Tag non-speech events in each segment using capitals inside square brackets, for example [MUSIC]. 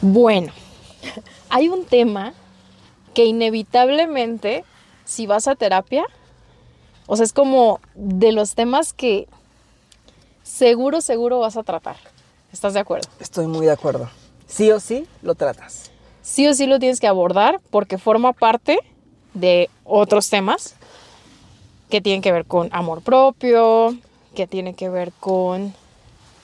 Bueno, hay un tema que inevitablemente, si vas a terapia, o sea, es como de los temas que seguro, seguro vas a tratar. ¿Estás de acuerdo? Estoy muy de acuerdo. Sí o sí lo tratas. Sí o sí lo tienes que abordar porque forma parte de otros temas que tienen que ver con amor propio, que tienen que ver con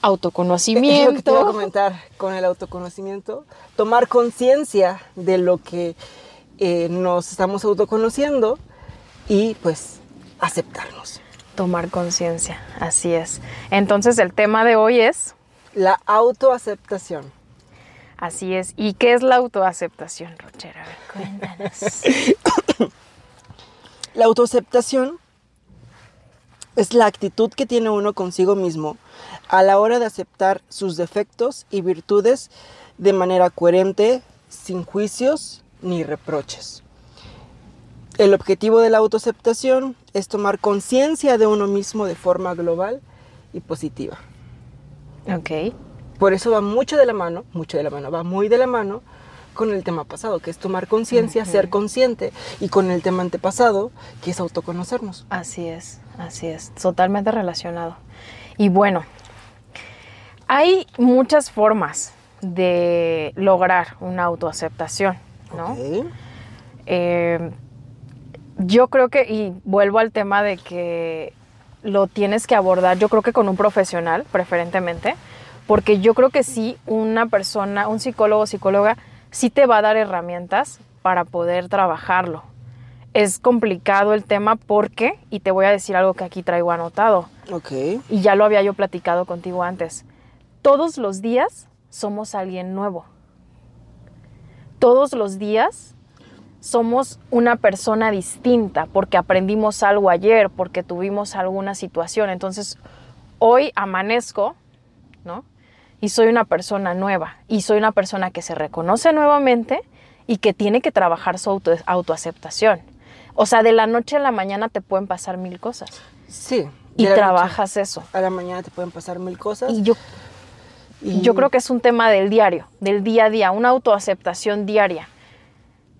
autoconocimiento. lo que te iba a comentar con el autoconocimiento, tomar conciencia de lo que eh, nos estamos autoconociendo y pues aceptarnos. Tomar conciencia, así es. Entonces el tema de hoy es... La autoaceptación. Así es. ¿Y qué es la autoaceptación, Rochera? A ver, cuéntanos. la autoaceptación es la actitud que tiene uno consigo mismo a la hora de aceptar sus defectos y virtudes de manera coherente, sin juicios ni reproches. El objetivo de la autoaceptación es tomar conciencia de uno mismo de forma global y positiva. Ok. Por eso va mucho de la mano, mucho de la mano, va muy de la mano con el tema pasado, que es tomar conciencia, ser consciente, y con el tema antepasado, que es autoconocernos. Así es, así es, totalmente relacionado. Y bueno, hay muchas formas de lograr una autoaceptación, ¿no? Eh, yo creo que, y vuelvo al tema de que lo tienes que abordar, yo creo que con un profesional, preferentemente, porque yo creo que sí, una persona, un psicólogo o psicóloga, sí te va a dar herramientas para poder trabajarlo. Es complicado el tema porque, y te voy a decir algo que aquí traigo anotado. Y ya lo había yo platicado contigo antes. Todos los días somos alguien nuevo. Todos los días somos una persona distinta porque aprendimos algo ayer, porque tuvimos alguna situación. Entonces, hoy amanezco, ¿no? y soy una persona nueva y soy una persona que se reconoce nuevamente y que tiene que trabajar su autoaceptación. O sea, de la noche a la mañana te pueden pasar mil cosas. Sí. Y trabajas eso. A la mañana te pueden pasar mil cosas. Y yo, yo creo que es un tema del diario, del día a día, una autoaceptación diaria.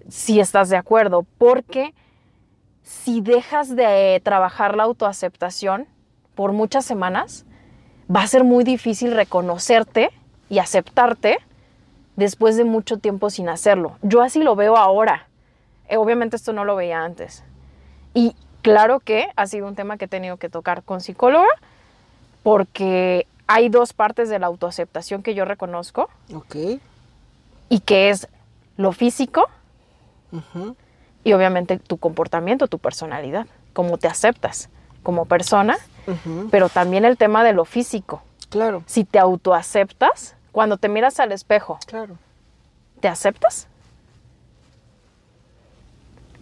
Si estás de acuerdo, porque si dejas de trabajar la autoaceptación por muchas semanas, va a ser muy difícil reconocerte y aceptarte después de mucho tiempo sin hacerlo. Yo así lo veo ahora. Eh, obviamente esto no lo veía antes. Y claro que ha sido un tema que he tenido que tocar con psicóloga porque hay dos partes de la autoaceptación que yo reconozco. Ok. Y que es lo físico y obviamente tu comportamiento, tu personalidad, cómo te aceptas como persona pero también el tema de lo físico. Claro. Si te autoaceptas, cuando te miras al espejo, claro. ¿te aceptas?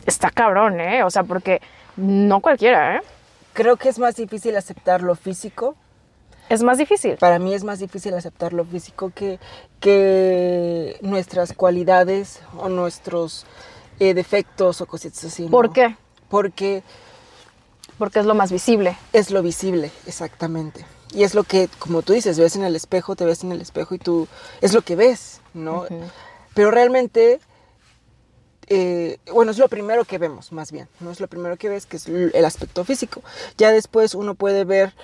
Está cabrón, ¿eh? O sea, porque no cualquiera, ¿eh? Creo que es más difícil aceptar lo físico. Es más difícil. Para mí es más difícil aceptar lo físico que, que nuestras cualidades o nuestros eh, defectos o cositas así. ¿Por qué? Porque porque es lo más visible. Es lo visible, exactamente. Y es lo que, como tú dices, ves en el espejo, te ves en el espejo y tú, es lo que ves, ¿no? Pero realmente, eh, bueno, es lo primero que vemos, más bien, ¿no? Es lo primero que ves, que es el aspecto físico. Ya después uno puede ver,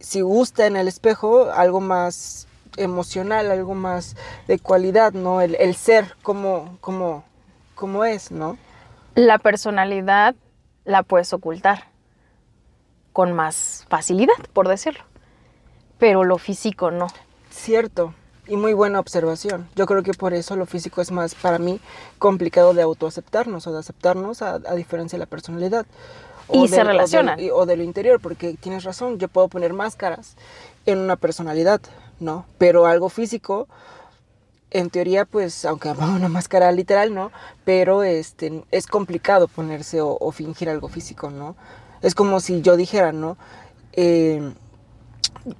si gusta en el espejo, algo más emocional, algo más de cualidad, ¿no? El, ser como, como, como es, ¿no? La personalidad la puedes ocultar con más facilidad, por decirlo. Pero lo físico no. Cierto. Y muy buena observación. Yo creo que por eso lo físico es más para mí complicado de autoaceptarnos o de aceptarnos a, diferencia de la personalidad. Y se relaciona. O, de, lo interior, porque tienes razón, yo puedo poner máscaras en una personalidad, ¿no? Pero algo físico, en teoría, pues, aunque una máscara literal, ¿no? Pero este, es complicado ponerse o, o fingir algo físico, ¿no? Es como si yo dijera, ¿no? Eh,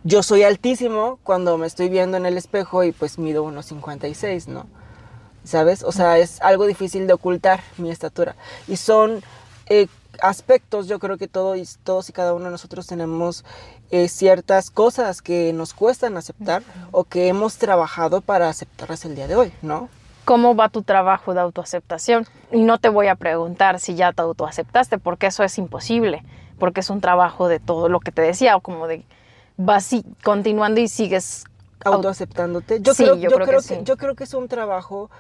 yo soy altísimo cuando me estoy viendo en el espejo y pues mido unos 56, ¿no? ¿Sabes? O sea, es algo difícil de ocultar mi estatura. Y son eh, aspectos, yo creo que todos, todos y cada uno de nosotros tenemos eh, ciertas cosas que nos cuestan aceptar o que hemos trabajado para aceptarlas el día de hoy, ¿no? ¿Cómo va tu trabajo de autoaceptación? Y no te voy a preguntar si ya te autoaceptaste, porque eso es imposible, porque es un trabajo de todo lo que te decía, o como de vas continuando y sigues autoaceptándote. Yo, creo, yo, creo, que, yo creo que es un trabajo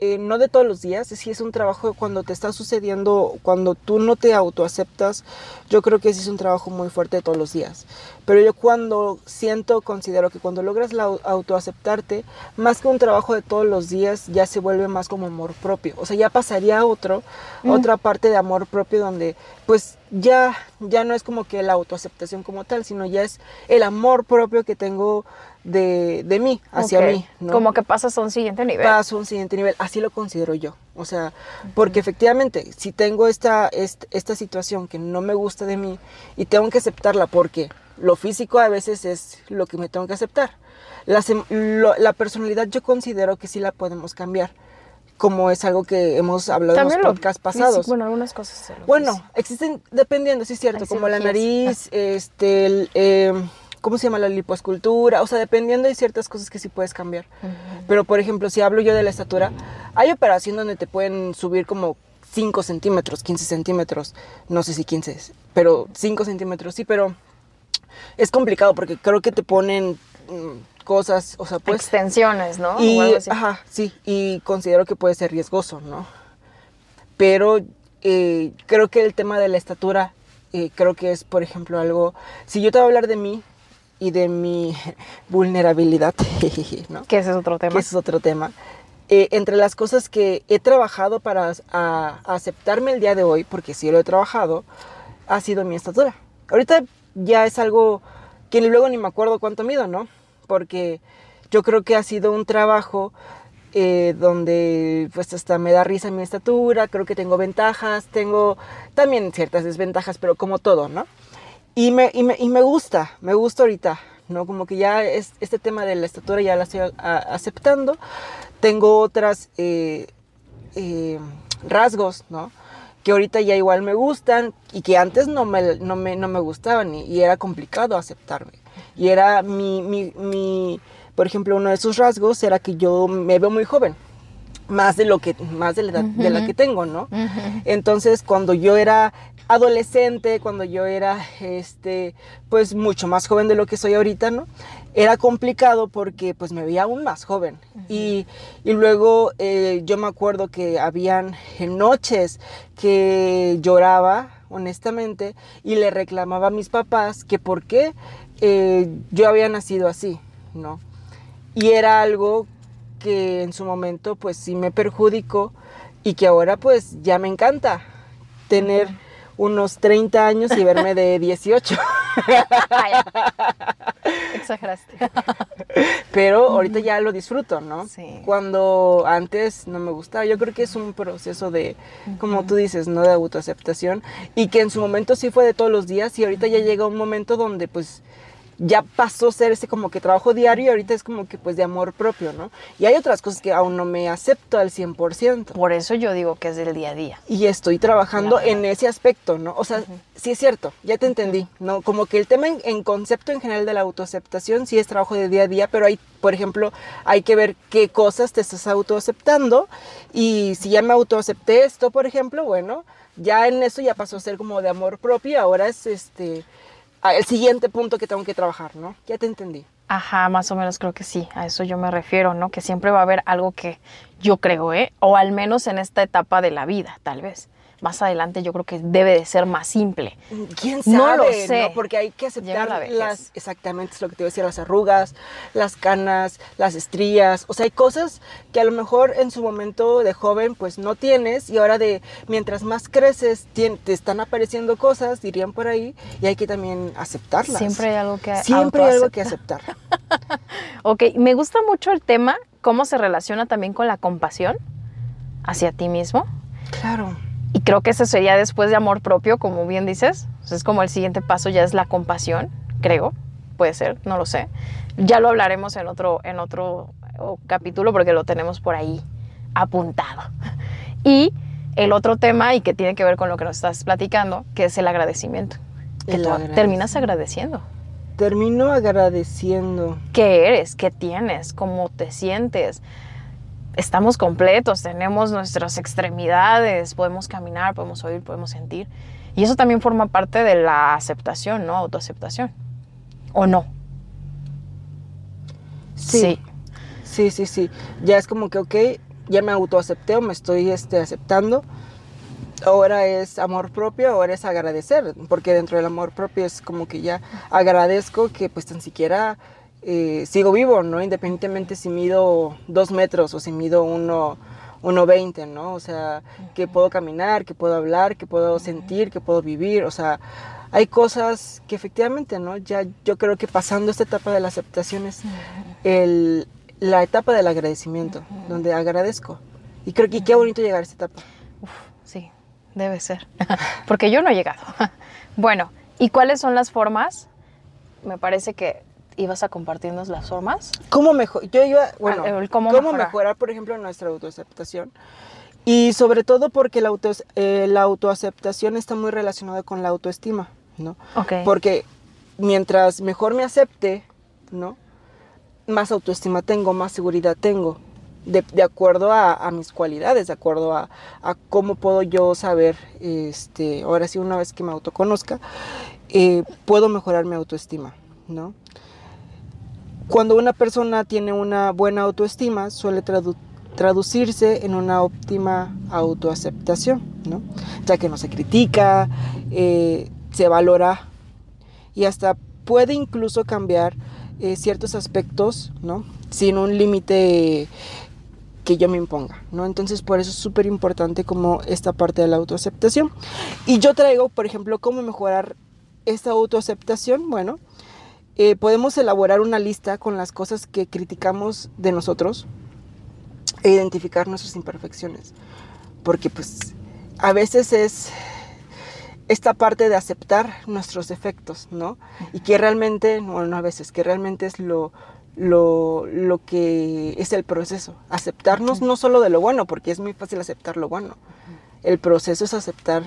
eh, no de todos los días, sí es un trabajo cuando te está sucediendo, cuando tú no te autoaceptas, yo creo que sí es un trabajo muy fuerte de todos los días. Pero yo cuando siento, considero que cuando logras la autoaceptarte, más que un trabajo de todos los días, ya se vuelve más como amor propio. O sea, ya pasaría a otro, mm. otra parte de amor propio donde pues ya, ya no es como que la autoaceptación como tal, sino ya es el amor propio que tengo de, de mí, hacia mí. Como que pasas a un siguiente nivel. Paso a un siguiente nivel, así lo considero yo. O sea, porque efectivamente, si tengo esta, esta, situación que no me gusta de mí y tengo que aceptarla porque lo físico a veces es lo que me tengo que aceptar. La, la personalidad yo considero que sí la podemos cambiar como es algo que hemos hablado en los podcasts pasados. bueno, algunas cosas. Bueno, existen, dependiendo, sí es cierto, como la nariz, [LAUGHS] este, el, em, ¿cómo se llama la lipoescultura? O sea, dependiendo hay ciertas cosas que sí puedes cambiar. Pero, por ejemplo, si hablo yo de la estatura, hay operación donde te pueden subir como 5 centímetros, 15 centímetros, no sé si 15, pero 5 centímetros, sí, pero es complicado porque creo que te ponen mm, cosas, o sea, pues... Extensiones, ¿no? Y, ajá, sí, y considero que puede ser riesgoso, ¿no? Pero eh, creo que el tema de la estatura, eh, creo que es, por ejemplo, algo... Si yo te voy a hablar de mí, y de mi vulnerabilidad, [LAUGHS] ¿no? Que ese es otro tema. Que ese es otro tema. Eh, entre las cosas que he trabajado para aceptarme el día de hoy, porque sí lo he trabajado, ha sido mi estatura. Ahorita ya es algo que luego ni me acuerdo cuánto mido, ¿no? Porque yo creo que ha sido un trabajo eh, donde pues hasta me da risa mi estatura, creo que tengo ventajas, tengo también ciertas desventajas, pero como todo, ¿no? Y me, y me, y me gusta, me gusta ahorita, ¿no? Como que ya es, este tema de la estatura ya la estoy aceptando. Tengo otras eh, eh, rasgos, ¿no? Que ahorita ya igual me gustan y que antes no me, no me, no me gustaban y, era complicado aceptarme. Y era mi, mi, mi, por ejemplo, uno de esos rasgos era que yo me veo muy joven más de lo que más de la edad de la que tengo, ¿no? Entonces, cuando yo era adolescente, cuando yo era, este, pues mucho más joven de lo que soy ahorita, ¿no? Era complicado porque pues me veía aún más joven. y, y, luego eh, yo me acuerdo que habían noches que lloraba, honestamente, y le reclamaba a mis papás que por qué eh, yo había nacido así, ¿no? Y era algo que en su momento pues sí me perjudicó y que ahora pues ya me encanta tener unos 30 años y verme de 18. Exageraste. Pero ahorita ya lo disfruto, ¿no? Sí. Cuando antes no me gustaba. Yo creo que es un proceso de, como tú dices, ¿no? De autoaceptación. Y que en su momento sí fue de todos los días y ahorita ya llega un momento donde pues ya pasó a ser ese como que trabajo diario y ahorita es como que pues de amor propio, ¿no? Y hay otras cosas que aún no me acepto al 100%. Por eso yo digo que es del día a día. Y estoy trabajando en ese aspecto, ¿no? O sea, sí es cierto, ya te entendí, ¿no? Como que el tema en, concepto en general de la autoaceptación sí es trabajo de día a día, pero hay, por ejemplo, hay que ver qué cosas te estás autoaceptando y si ya me autoacepté esto, por ejemplo, bueno, ya en eso ya pasó a ser como de amor propio, ahora es este el siguiente punto que tengo que trabajar, ¿no? Ya te entendí. Ajá, más o menos creo que sí, a eso yo me refiero, ¿no? Que siempre va a haber algo que yo creo, ¿eh? O al menos en esta etapa de la vida, tal vez más adelante yo creo que debe de ser más simple. ¿Quién sabe? No lo sé. Porque hay que aceptar las, exactamente es lo que te iba a decir, las arrugas, las canas, las estrías. O sea, hay cosas que a lo mejor en su momento de joven pues no tienes y ahora de mientras más creces te están apareciendo cosas, dirían por ahí, y hay que también aceptarlas. Siempre hay algo que Siempre hay algo que aceptar. [LAUGHS] ok, me gusta mucho el tema, cómo se relaciona también con la compasión hacia ti mismo. Claro. Creo que ese sería después de amor propio, como bien dices. Es como el siguiente paso ya es la compasión, creo. Puede ser, no lo sé. Ya lo hablaremos en otro, en otro capítulo porque lo tenemos por ahí apuntado. [LAUGHS] Y el otro tema y que tiene que ver con lo que nos estás platicando, que es el agradecimiento. Que El tú agradecimiento. terminas agradeciendo. Termino agradeciendo. ¿Qué eres? ¿Qué tienes? ¿Cómo te sientes? Estamos completos, tenemos nuestras extremidades, podemos caminar, podemos oír, podemos sentir. Y eso también forma parte de la aceptación, ¿no? Autoaceptación. ¿O no? Sí. Sí, sí, sí. Ya es como que, ok, ya me autoacepté o me estoy este, aceptando. Ahora es amor propio, ahora es agradecer, porque dentro del amor propio es como que ya agradezco que pues tan siquiera eh, sigo vivo, ¿no? Independientemente si mido dos metros o si mido uno, uno veinte, ¿no? O sea, que puedo caminar, que puedo hablar, que puedo sentir, que puedo vivir, o sea, hay cosas que efectivamente, ¿no? Ya yo creo que pasando esta etapa de la aceptación es el, la etapa del agradecimiento, donde agradezco. Y creo que qué bonito llegar a esta etapa. Uf, sí, debe ser. [LAUGHS] Porque yo no he llegado. [LAUGHS] bueno, ¿y cuáles son las formas? Me parece que ibas a compartirnos las formas. ¿Cómo mejor? Yo iba, bueno, Ah, el cómo cómo, mejorar. mejorar. por ejemplo, nuestra autoaceptación? Y sobre todo porque la, auto, eh, la autoaceptación está muy relacionada con la autoestima, ¿no? Porque mientras mejor me acepte, ¿no? Más autoestima tengo, más seguridad tengo. De, de acuerdo a, a mis cualidades, de acuerdo a, a cómo puedo yo saber, este, ahora sí, una vez que me autoconozca, eh, puedo mejorar mi autoestima, ¿no? Cuando una persona tiene una buena autoestima, suele tradu- traducirse en una óptima autoaceptación, ¿no? Ya que no se critica, eh, se valora y hasta puede incluso cambiar eh, ciertos aspectos, ¿no? Sin un límite que yo me imponga, ¿no? Entonces por eso es súper importante como esta parte de la autoaceptación. Y yo traigo, por ejemplo, cómo mejorar esta autoaceptación. Bueno, eh, podemos elaborar una lista con las cosas que criticamos de nosotros e identificar nuestras imperfecciones. Porque pues a veces es esta parte de aceptar nuestros defectos, ¿no? Y que realmente, bueno, no a veces, que realmente es lo, lo, lo que es el proceso. Aceptarnos no solo de lo bueno, porque es muy fácil aceptar lo bueno. El proceso es aceptar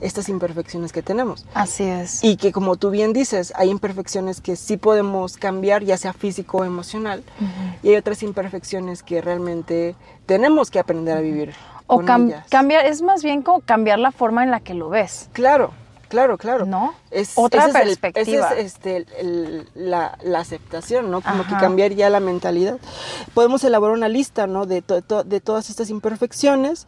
estas imperfecciones que tenemos. Así es. Y que como tú bien dices, hay imperfecciones que sí podemos cambiar, ya sea físico o emocional, y hay otras imperfecciones que realmente tenemos que aprender a vivir. o con cam- ellas. cambiar, es más bien como cambiar la forma en la que lo ves, Claro, claro, claro. ¿no? Es, Otra ese es el- perspectiva. ese es este, el- la, la aceptación, ¿no? Como que cambiar ya la mentalidad. Podemos elaborar una lista, ¿no? De, to- to- de todas estas imperfecciones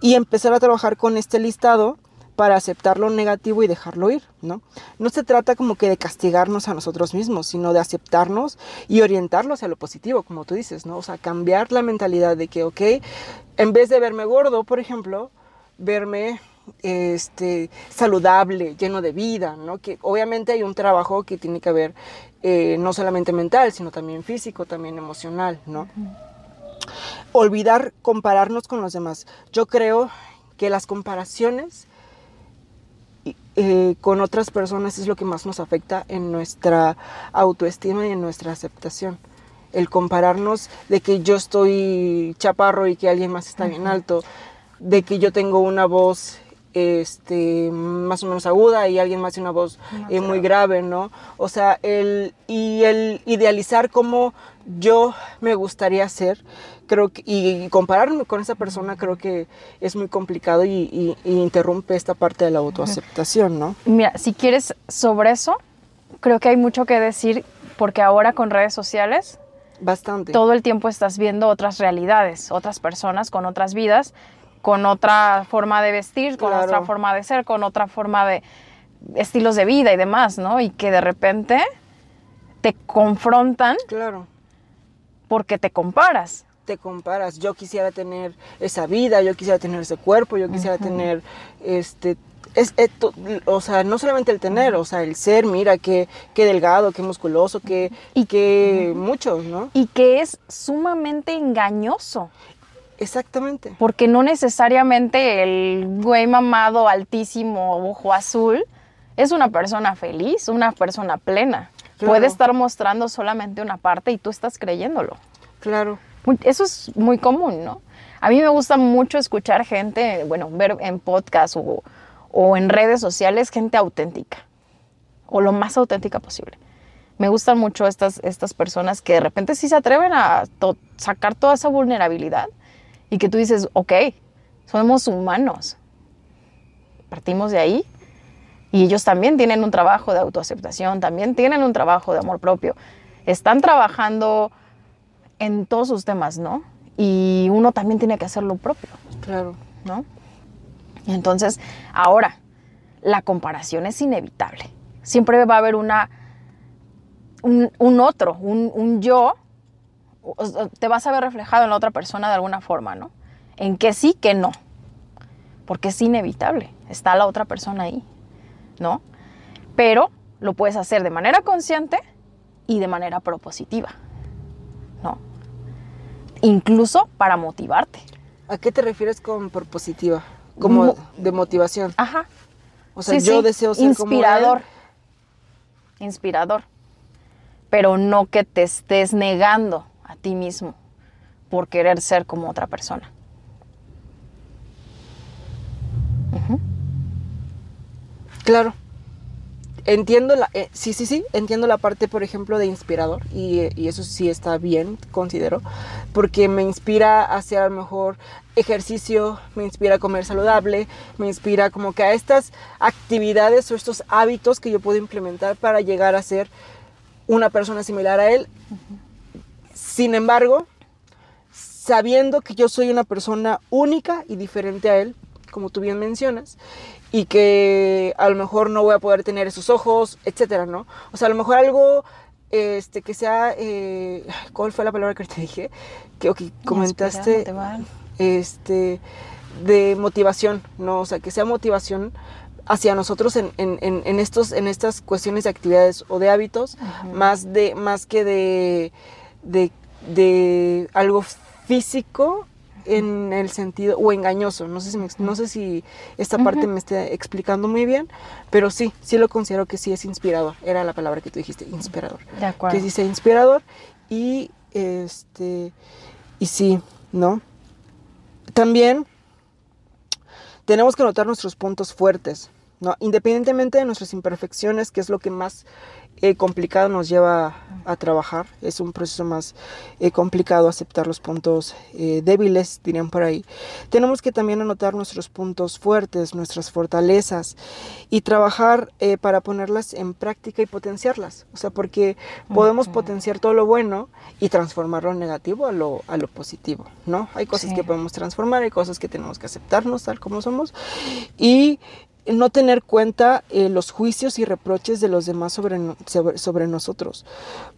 y empezar a trabajar con este listado para aceptar lo negativo y dejarlo ir, ¿no? No se trata como que de castigarnos a nosotros mismos, sino de aceptarnos y orientarlos hacia lo positivo, como tú dices, ¿no? O sea, cambiar la mentalidad de que, ok, en vez de verme gordo, por ejemplo, verme este, saludable, lleno de vida, ¿no? Que obviamente hay un trabajo que tiene que haber eh, no solamente mental, sino también físico, también emocional, ¿no? Olvidar compararnos con los demás. Yo creo que las comparaciones eh, con otras personas es lo que más nos afecta en nuestra autoestima y en nuestra aceptación. El compararnos de que yo estoy chaparro y que alguien más está bien alto, de que yo tengo una voz este más o menos aguda y alguien más tiene una voz eh, muy grave, ¿no? O sea, el y el idealizar cómo yo me gustaría ser, creo que y compararme con esa persona creo que es muy complicado y, y- y interrumpe esta parte de la autoaceptación, ¿no? Mira, si quieres sobre eso, creo que hay mucho que decir porque ahora con redes sociales Bastante. todo el tiempo estás viendo otras realidades, otras personas con otras vidas, con otra forma de vestir, con Claro. otra forma de ser, con otra forma de estilos de vida y demás, ¿no? Y que de repente te confrontan Claro. porque te comparas. Te comparas. Yo quisiera tener esa vida, yo quisiera tener ese cuerpo, yo quisiera tener este es, esto, o sea, no solamente el tener, o sea, el ser, mira qué qué delgado, qué musculoso, qué y qué muchos, ¿no? Y que es sumamente engañoso. Exactamente. Porque no necesariamente el güey mamado, altísimo, ojo azul, es una persona feliz, una persona plena. Claro. Puede estar mostrando solamente una parte y tú estás creyéndolo. Claro. Eso es muy común, ¿no? A mí me gusta mucho escuchar gente, bueno, ver en podcast o, o en redes sociales gente auténtica, o lo más auténtica posible. Me gustan mucho estas, estas personas que de repente sí se atreven a sacar toda esa vulnerabilidad y que tú dices, ok, somos humanos. Partimos de ahí y ellos también tienen un trabajo de autoaceptación, también tienen un trabajo de amor propio. Están trabajando en todos sus temas, ¿no? Y uno también tiene que hacer lo propio. Claro. ¿No? Entonces, ahora, la comparación es inevitable. Siempre va a haber una, un, otro, un, un yo. Te vas a ver reflejado en la otra persona de alguna forma, ¿no? En que sí, que no. Porque es inevitable. Está la otra persona ahí. ¿no? Pero lo puedes hacer de manera consciente y de manera propositiva, ¿no? Incluso para motivarte. ¿A qué te refieres con propositiva? Como de motivación. Ajá. O sea, yo deseo ser inspirador. Inspirador. Pero no que te estés negando a ti mismo por querer ser como otra persona. Claro. Entiendo la, eh, sí, sí, sí, entiendo la parte, por ejemplo, de inspirador y, eso sí está bien, considero, porque me inspira a hacer a lo mejor ejercicio, me inspira a comer saludable, me inspira como que a estas actividades o estos hábitos que yo puedo implementar para llegar a ser una persona similar a él. Sin embargo, sabiendo que yo soy una persona única y diferente a él, como tú bien mencionas, y que a lo mejor no voy a poder tener esos ojos, etcétera, ¿no? O sea, a lo mejor algo este, que sea, eh, ¿cuál fue la palabra que te dije? Que comentaste, este, de motivación, ¿no? O sea, que sea motivación hacia nosotros en, en, en, estos, en estas cuestiones de actividades o de hábitos, más, de, más que de, de, de algo físico en el sentido, o engañoso, no sé si, no sé si esta parte me está explicando muy bien, pero sí, sí lo considero que sí es inspirador, era la palabra que tú dijiste, inspirador. De acuerdo. Que dice inspirador y este, y sí, ¿no? También tenemos que notar nuestros puntos fuertes, ¿no? Independientemente de nuestras imperfecciones, que es lo que más eh, complicado nos lleva a trabajar. Es un proceso más eh, complicado aceptar los puntos eh, débiles, dirían por ahí. Tenemos que también anotar nuestros puntos fuertes, nuestras fortalezas y trabajar para ponerlas en práctica y potenciarlas. O sea, porque podemos potenciar todo lo bueno y transformarlo en negativo a lo, a lo positivo, ¿no? Hay cosas que podemos transformar, hay cosas que tenemos que aceptarnos tal como somos y no tener cuenta eh, los juicios y reproches de los demás sobre, sobre, nosotros,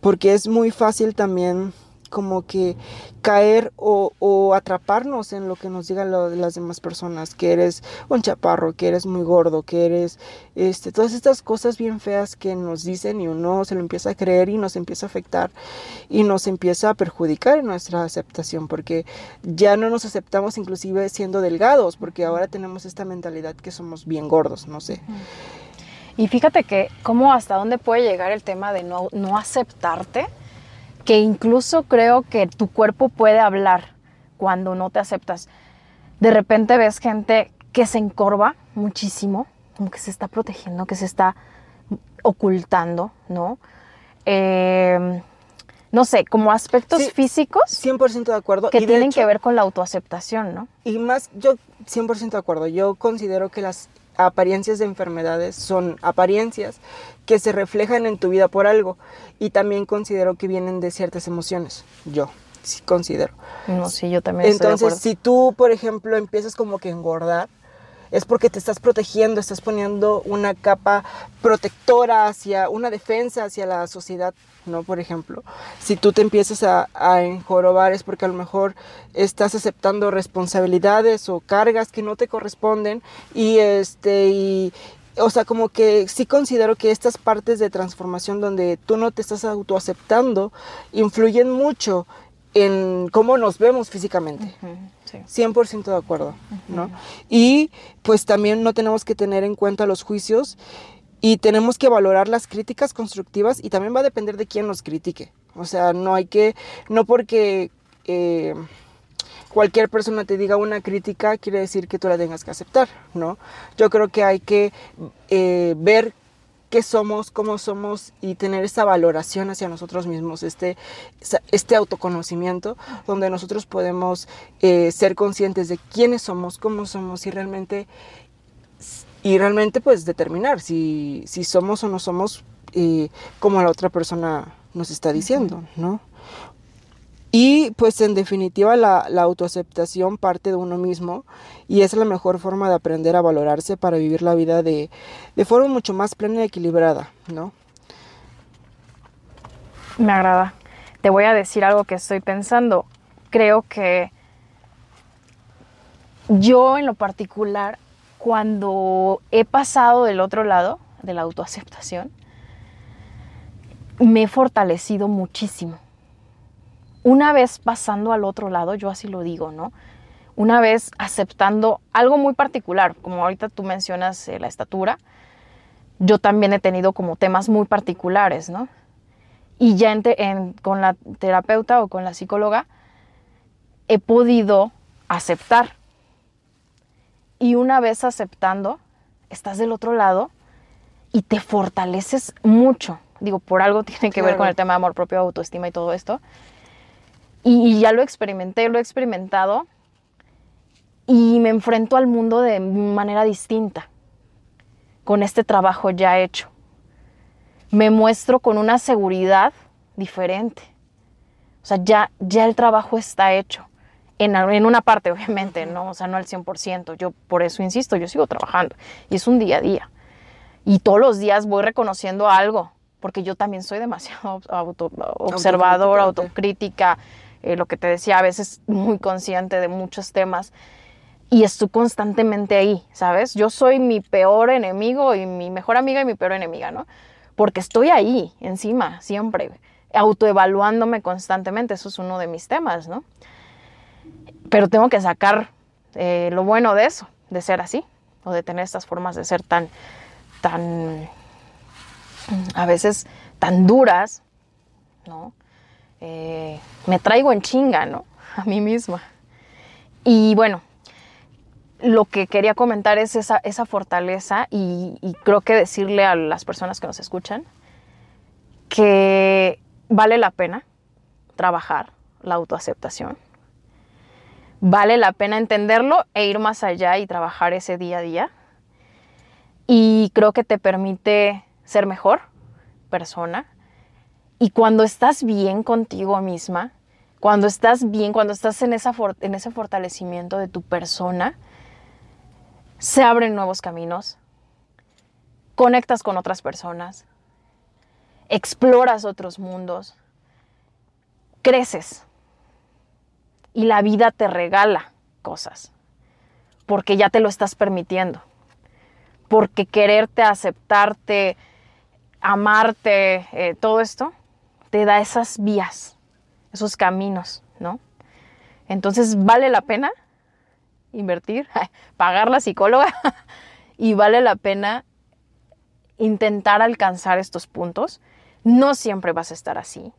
porque es muy fácil también como que caer o, atraparnos en lo que nos digan las demás personas, que eres un chaparro, que eres muy gordo, que eres, este, todas estas cosas bien feas que nos dicen y uno se lo empieza a creer y nos empieza a afectar y nos empieza a perjudicar en nuestra aceptación, porque ya no nos aceptamos inclusive siendo delgados, porque ahora tenemos esta mentalidad que somos bien gordos, no sé. Y fíjate que cómo hasta dónde puede llegar el tema de no, no aceptarte que incluso creo que tu cuerpo puede hablar cuando no te aceptas. De repente ves gente que se encorva muchísimo, como que se está protegiendo, que se está ocultando, ¿no? Em, no sé, como aspectos físicos. 100% de acuerdo. Que tienen que ver con la autoaceptación, ¿no? Y más, yo 100% de acuerdo. Yo considero que las apariencias de enfermedades son apariencias que se reflejan en tu vida por algo y también considero que vienen de ciertas emociones, yo sí considero. No, sí, yo también. Entonces, si tú, por ejemplo, empiezas como que engordar, es porque te estás protegiendo, estás poniendo una capa protectora hacia una defensa hacia la sociedad, ¿no? Por ejemplo, si tú te empiezas a, enjorobar es porque a lo mejor estás aceptando responsabilidades o cargas que no te corresponden y este o sea, como que sí considero que estas partes de transformación donde tú no te estás autoaceptando influyen mucho en cómo nos vemos físicamente. 100% de acuerdo, ¿no? Y pues también no tenemos que tener en cuenta los juicios y tenemos que valorar las críticas constructivas y también va a depender de quién nos critique. O sea, no hay que, no porque... Eh, cualquier persona te diga una crítica, quiere decir que tú la tengas que aceptar, ¿no? Yo creo que hay que eh, ver qué somos, cómo somos y tener esa valoración hacia nosotros mismos, este, este autoconocimiento donde nosotros podemos eh, ser conscientes de quiénes somos, cómo somos y realmente, y realmente pues determinar si, si somos o no somos eh, como la otra persona nos está diciendo, ¿no? Y pues en definitiva la, autoaceptación parte de uno mismo y es la mejor forma de aprender a valorarse para vivir la vida de, de forma mucho más plena y equilibrada, ¿no? Me agrada. Te voy a decir algo que estoy pensando. Creo que yo en lo particular, cuando he pasado del otro lado, de la autoaceptación, me he fortalecido muchísimo una vez pasando al otro lado, yo así lo digo, ¿no? Una vez aceptando algo muy particular, como ahorita tú mencionas eh, la estatura, yo también he tenido como temas muy particulares, ¿no? Y ya con la terapeuta o con la psicóloga he podido aceptar. Y una vez aceptando, estás del otro lado y te fortaleces mucho. Digo, por algo tiene que ver con el tema de amor propio, autoestima y todo esto. Y, ya lo experimenté, lo he experimentado y me enfrento al mundo de manera distinta, con este trabajo ya hecho. Me muestro con una seguridad diferente. O sea, ya, ya el trabajo está hecho. En, en, una parte, obviamente, ¿no? O sea, no al 100%. Yo por eso insisto, yo sigo trabajando. Y es un día a día. Y todos los días voy reconociendo algo, porque yo también soy demasiado [LAUGHS] auto, observador, autocrítica. Eh, lo que te decía, a veces muy consciente de muchos temas y estoy constantemente ahí, ¿sabes? Yo soy mi peor enemigo y mi mejor amiga y mi peor enemiga, ¿no? Porque estoy ahí, encima, siempre, autoevaluándome constantemente, eso es uno de mis temas, ¿no? Pero tengo que sacar eh, lo bueno de eso, de ser así, o de tener estas formas de ser tan, tan, a veces tan duras, ¿no? Eh, me traigo en chinga, ¿no? [LAUGHS] A mí misma. Y bueno, lo que quería comentar es esa, fortaleza y, y, creo que decirle a las personas que nos escuchan que vale la pena trabajar la autoaceptación. Vale la pena entenderlo e ir más allá y trabajar ese día a día. Y creo que te permite ser mejor persona, y cuando estás bien contigo misma, cuando estás bien, cuando estás en, esa en ese fortalecimiento de tu persona, se abren nuevos caminos, conectas con otras personas, exploras otros mundos, creces. Y la vida te regala cosas porque ya te lo estás permitiendo, porque quererte, aceptarte, amarte, eh, todo esto te da esas vías, esos caminos, ¿no? Entonces vale la pena invertir, [LAUGHS] pagar la psicóloga [LAUGHS] y vale la pena intentar alcanzar estos puntos. No siempre vas a estar así.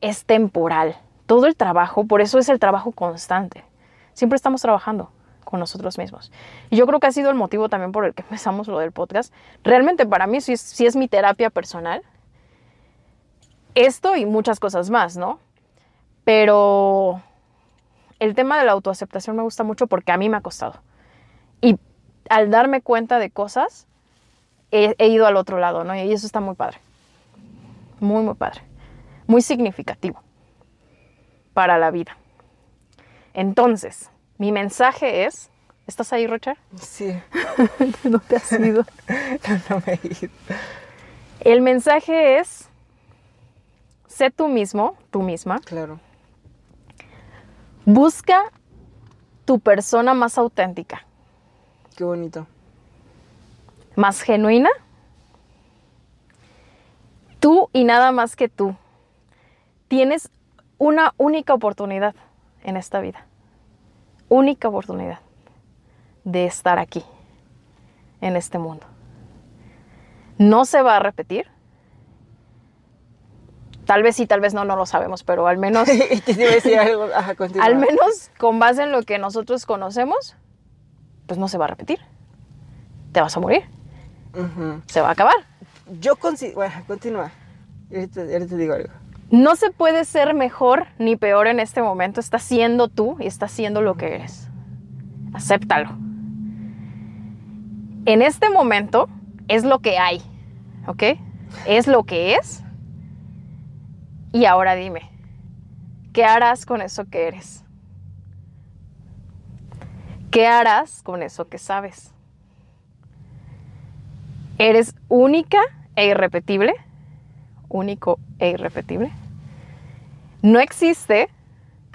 Es temporal. Todo el trabajo, por eso es el trabajo constante. Siempre estamos trabajando con nosotros mismos. Y yo creo que ha sido el motivo también por el que empezamos lo del podcast. Realmente para mí sí es, es mi terapia personal esto y muchas cosas más, ¿no? Pero el tema de la autoaceptación me gusta mucho porque a mí me ha costado. Y al darme cuenta de cosas, he, ido al otro lado, ¿no? Y eso está muy padre. Muy, muy padre. Muy significativo para la vida. Entonces, mi mensaje es... ¿Estás ahí, Rocher? Sí. [LAUGHS] no te has ido. [LAUGHS] no me he ido. El mensaje es sé tú mismo, tú misma. Claro. Busca tu persona más auténtica. Qué bonito. Más genuina. Tú y nada más que tú. Tienes una única oportunidad en esta vida. Única oportunidad de estar aquí, en este mundo. No se va a repetir tal vez sí, tal vez no, no lo sabemos, pero al menos, [LAUGHS] Y te iba a decir algo, ajá, al menos con base en lo que nosotros conocemos, pues no se va a repetir. Te vas a morir, Ujú. se va a acabar. Yo considero, bueno, continúa. Ahorita te digo algo. No se puede ser mejor ni peor en este momento. Estás siendo tú y estás siendo lo que eres. Acéptalo. En este momento es lo que hay, ¿ok? Es lo que es. Y ahora dime, ¿qué harás con eso que eres? ¿Qué harás con eso que sabes? ¿Eres única e irrepetible? Único e irrepetible. No existe,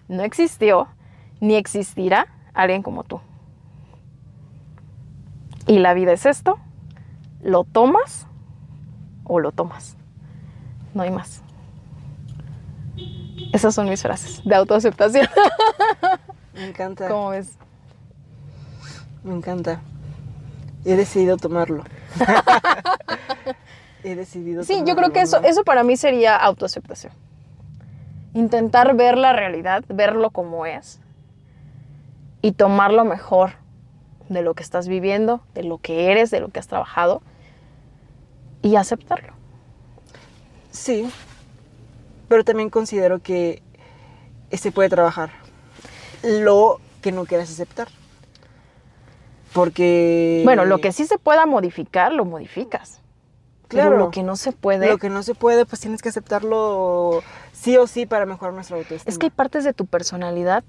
no existió, ni existirá alguien como tú. Y la vida es esto, lo tomas o lo tomas. No hay más. Esas son mis frases de autoaceptación. Me encanta. ¿Cómo ves? Me encanta. He decidido tomarlo. [LAUGHS] He decidido Sí, yo creo que eso, ¿no? eso para mí sería autoaceptación. Intentar ver la realidad, verlo como es y tomar lo mejor de lo que estás viviendo, de lo que eres, de lo que has trabajado y aceptarlo. Sí. Pero también considero que se puede trabajar. Lo que no quieras aceptar. Porque. Bueno, lo que sí se pueda modificar, lo modificas. Pero Claro. lo que no se puede... Lo que no se puede, pues tienes que aceptarlo sí o sí para mejorar nuestra autoestima. Es que hay partes de tu personalidad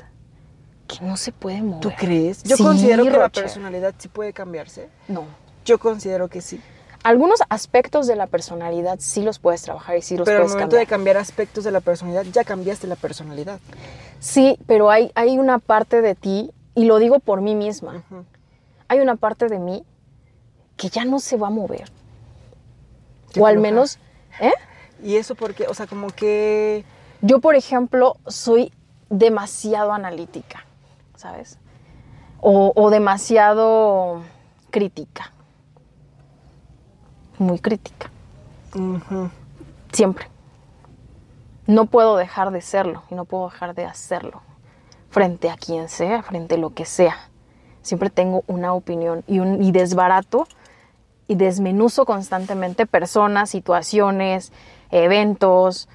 que no se pueden mover. ¿Tú crees? Yo Sí, considero que la personalidad sí puede cambiarse. No. Yo considero que sí. Algunos aspectos de la personalidad sí los puedes trabajar y sí los Pero al puedes momento cambiar. de cambiar aspectos de la personalidad, ya cambiaste la personalidad. Sí, pero hay, hay una parte de ti, y lo digo por mí misma, hay una parte de mí que ya no se va a mover. Qué o al menos, ¿eh? Y eso porque, o sea, como que... Yo, por ejemplo, soy demasiado analítica, ¿sabes? O, o demasiado crítica. Muy crítica, siempre. No puedo dejar de serlo y no puedo dejar de hacerlo. Frente a quien sea, frente a lo que sea. Siempre tengo una opinión y, un, y desbarato y desmenuzo constantemente personas, situaciones, eventos,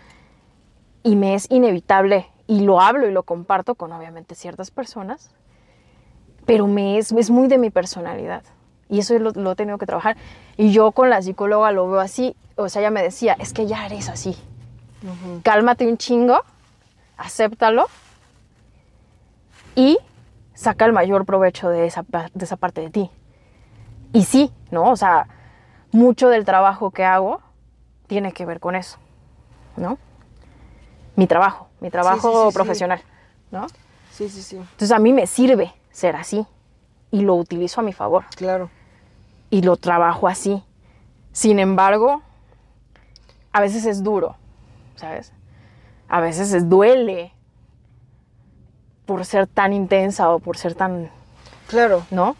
y me es inevitable, y lo hablo y lo comparto con obviamente ciertas personas, pero me es, es muy de mi personalidad. Y eso lo, lo he tenido que trabajar. Y yo con la psicóloga lo veo así, o sea, ella me decía, es que ya eres así. Cálmate un chingo, acéptalo y saca el mayor provecho de esa, de esa parte de ti. Y sí, ¿no? O sea, mucho del trabajo que hago tiene que ver con eso, ¿no? Mi trabajo, mi trabajo sí, sí, sí. profesional, ¿no? Sí, sí, sí, Entonces a mí me sirve ser así y lo utilizo a mi favor claro. Y lo trabajo así. Sin embargo, a veces es duro, ¿sabes? A veces es duele por ser tan intensa o por ser tan, Claro. ¿no?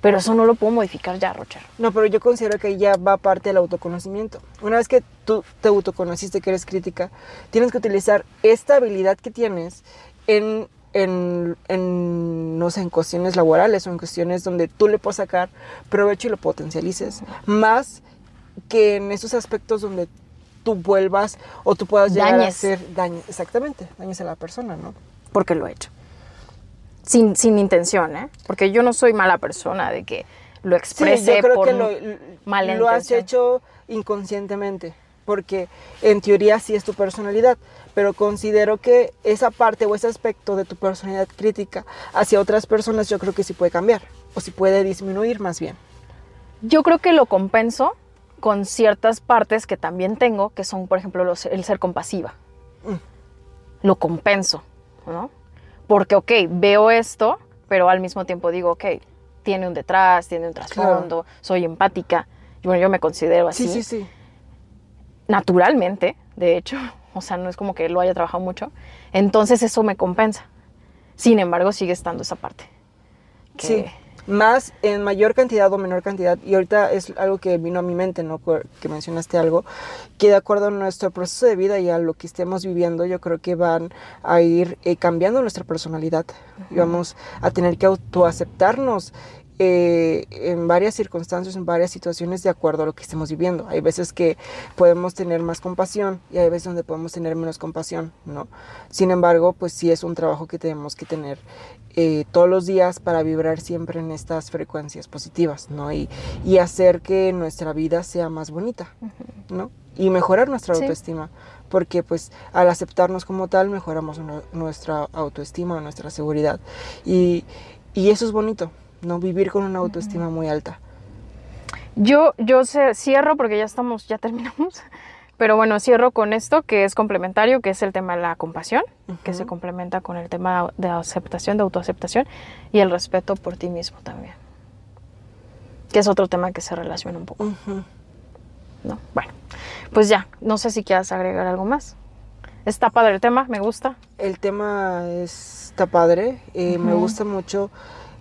Pero eso no lo puedo modificar ya, Rocher. No, pero yo considero que ahí ya va parte del autoconocimiento. Una vez que tú te autoconociste que eres crítica, tienes que utilizar esta habilidad que tienes en, en, en, no sé, en cuestiones laborales o en cuestiones donde tú le puedes sacar provecho y lo potencialices. Más que en esos aspectos donde tú vuelvas o tú puedas llegar a hacer daño. Exactamente, dañes a la persona, ¿no? Porque lo he hecho. Sin, sin intención, ¿eh? Porque yo no soy mala persona de que lo Sí, exprese yo creo por que lo, mala lo has hecho inconscientemente, porque en teoría sí es tu personalidad, pero considero que esa parte o ese aspecto de tu personalidad crítica hacia otras personas yo creo que sí puede cambiar, o sí puede disminuir más bien. Yo creo que lo compenso con ciertas partes que también tengo, que son, por ejemplo, los- el ser compasiva. Mm. Lo compenso, ¿no? Porque, ok, veo esto, pero al mismo tiempo digo, ok, tiene un detrás, tiene un trasfondo, soy empática. Y bueno, yo me considero así. Sí, sí, sí. Naturalmente, de hecho. O sea, no es como que lo haya trabajado mucho. Entonces eso me compensa. Sin embargo, sigue estando esa parte. que- Sí. más en mayor cantidad o menor cantidad, y ahorita es algo que vino a mi mente, ¿no? Que mencionaste algo, que de acuerdo a nuestro proceso de vida y a lo que estemos viviendo, yo creo que van a ir eh, cambiando nuestra personalidad y vamos a tener que autoaceptarnos eh, en varias circunstancias, en varias situaciones de acuerdo a lo que estemos viviendo. Hay veces que podemos tener más compasión y hay veces donde podemos tener menos compasión, ¿no? Sin embargo, pues sí es un trabajo que tenemos que tener eh, todos los días para vibrar siempre en estas frecuencias positivas, ¿no? Y, y hacer que nuestra vida sea más bonita, ¿no? Y mejorar nuestra autoestima porque pues al aceptarnos como tal mejoramos nuestra autoestima, nuestra seguridad y, y eso es bonito, ¿no? Vivir con una autoestima muy alta. Yo, yo cierro porque ya estamos, ya terminamos. [LAUGHS] Pero bueno, cierro con esto que es complementario, que es el tema de la compasión, que se complementa con el tema de aceptación, de autoaceptación y el respeto por ti mismo también. Que es otro tema que se relaciona un poco. ¿No? Bueno, pues ya, no sé si quieras agregar algo más. Está padre el tema, me gusta. El tema está padre, eh, me gusta mucho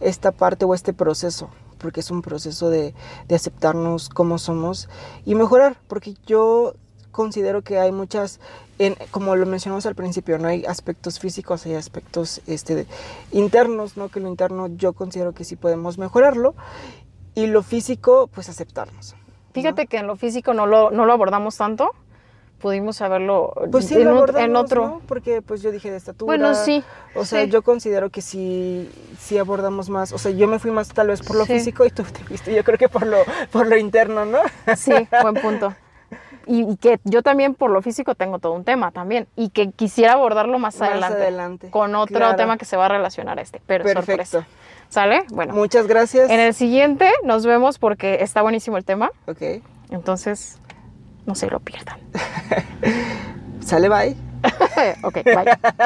esta parte o este proceso, porque es un proceso de, aceptarnos como somos y mejorar, porque yo considero que hay muchas, en, como lo mencionamos al principio, no hay aspectos físicos, hay aspectos este, internos, ¿no? que lo interno yo considero que sí podemos mejorarlo y lo físico, pues aceptarnos. Fíjate que en lo físico no lo, no lo abordamos tanto, pudimos haberlo pues en, otro. Porque pues yo dije de estatura. Bueno, sí. O sea, yo considero que sí, sí abordamos más. O sea, yo me fui más tal vez por lo físico y tú te viste, yo creo que por lo, por lo interno, ¿no? Sí, buen punto. Y, que yo también por lo físico tengo todo un tema también y que quisiera abordarlo más, adelante, con otro tema que se va a relacionar a este, pero Perfecto. sorpresa. ¿Sale? Bueno. Muchas gracias. En el siguiente nos vemos porque está buenísimo el tema. Ok. Entonces, no se lo pierdan. [LAUGHS] Sale, bye. [LAUGHS] ok, bye. [LAUGHS]